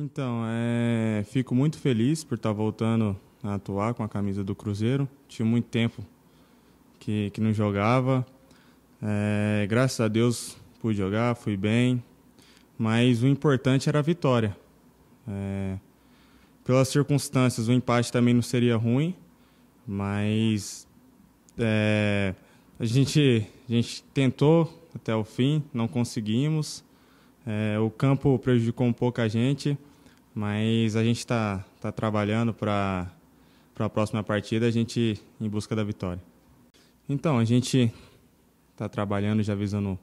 Então, é, fico muito feliz por estar voltando a atuar com a camisa do Cruzeiro. Tinha muito tempo que, que não jogava. É, graças a Deus pude jogar, fui bem. Mas o importante era a vitória. É, pelas circunstâncias, o empate também não seria ruim, mas é, a, gente, a gente tentou até o fim, não conseguimos. É, o campo prejudicou um pouco a gente, mas a gente está tá trabalhando para a próxima partida, a gente em busca da vitória. Então, a gente está trabalhando já visando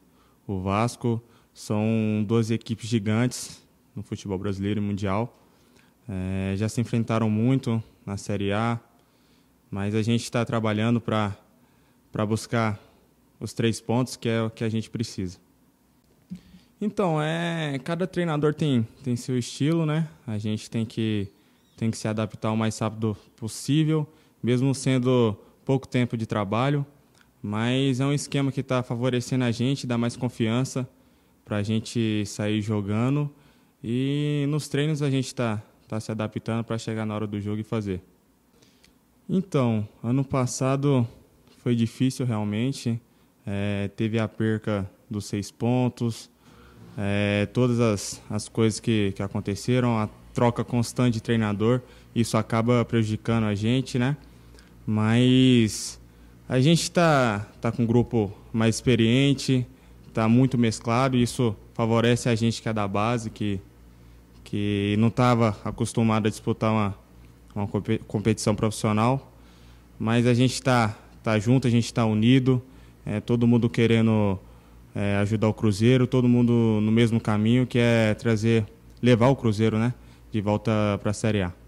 o Vasco. São duas equipes gigantes no futebol brasileiro e mundial. É, já se enfrentaram muito na Série A, mas a gente está trabalhando para buscar os três pontos que é o que a gente precisa. Então, é, cada treinador tem, tem seu estilo, né? A gente tem que, tem que se adaptar o mais rápido possível, mesmo sendo pouco tempo de trabalho. Mas é um esquema que está favorecendo a gente, dá mais confiança para a gente sair jogando. E nos treinos a gente está tá se adaptando para chegar na hora do jogo e fazer. Então, ano passado foi difícil realmente. É, teve a perca dos seis pontos, é, todas as, as coisas que, que aconteceram, a troca constante de treinador, isso acaba prejudicando a gente, né? Mas a gente está tá com um grupo mais experiente, está muito mesclado, isso favorece a gente que é da base, que, que não estava acostumado a disputar uma, uma competição profissional. Mas a gente está tá junto, a gente está unido, é, todo mundo querendo é, ajudar o Cruzeiro, todo mundo no mesmo caminho, que é trazer, levar o Cruzeiro né, de volta para a Série A.